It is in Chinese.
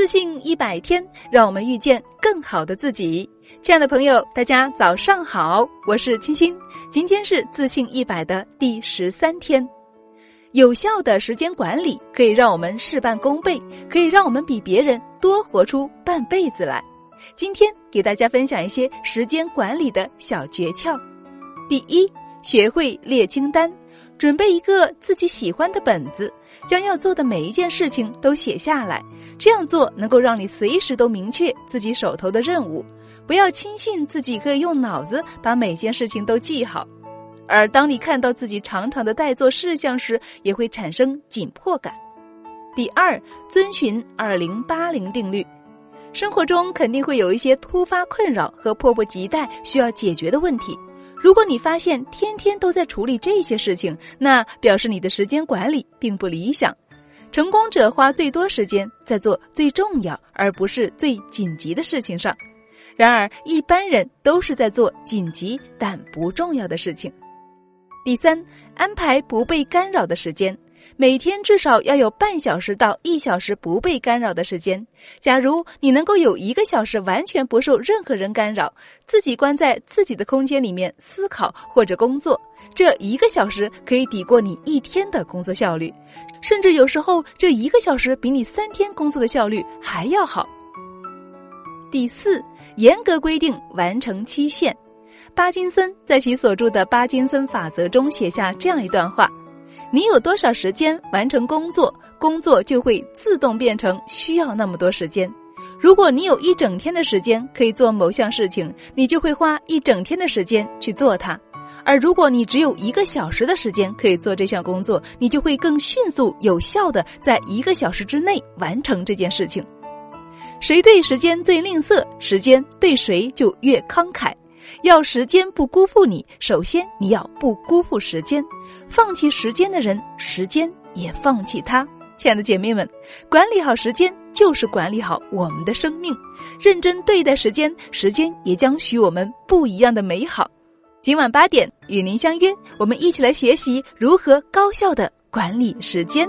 自信一百天，让我们遇见更好的自己。亲爱的朋友，大家早上好，我是清新。今天是自信一百的第十三天。有效的时间管理可以让我们事半功倍，可以让我们比别人多活出半辈子来。今天给大家分享一些时间管理的小诀窍。第一，学会列清单，准备一个自己喜欢的本子，将要做的每一件事情都写下来。这样做能够让你随时都明确自己手头的任务，不要轻信自己可以用脑子把每件事情都记好，而当你看到自己长长的待做事项时，也会产生紧迫感。第二，遵循二零八零定律，生活中肯定会有一些突发困扰和迫不及待需要解决的问题。如果你发现天天都在处理这些事情，那表示你的时间管理并不理想。成功者花最多时间在做最重要而不是最紧急的事情上，然而一般人都是在做紧急但不重要的事情。第三，安排不被干扰的时间，每天至少要有半小时到一小时不被干扰的时间。假如你能够有一个小时完全不受任何人干扰，自己关在自己的空间里面思考或者工作。这一个小时可以抵过你一天的工作效率，甚至有时候这一个小时比你三天工作的效率还要好。第四，严格规定完成期限。巴金森在其所著的《巴金森法则》中写下这样一段话：你有多少时间完成工作，工作就会自动变成需要那么多时间。如果你有一整天的时间可以做某项事情，你就会花一整天的时间去做它。而如果你只有一个小时的时间可以做这项工作，你就会更迅速、有效的在一个小时之内完成这件事情。谁对时间最吝啬，时间对谁就越慷慨。要时间不辜负你，首先你要不辜负时间。放弃时间的人，时间也放弃他。亲爱的姐妹们，管理好时间就是管理好我们的生命。认真对待时间，时间也将许我们不一样的美好。今晚八点与您相约，我们一起来学习如何高效的管理时间。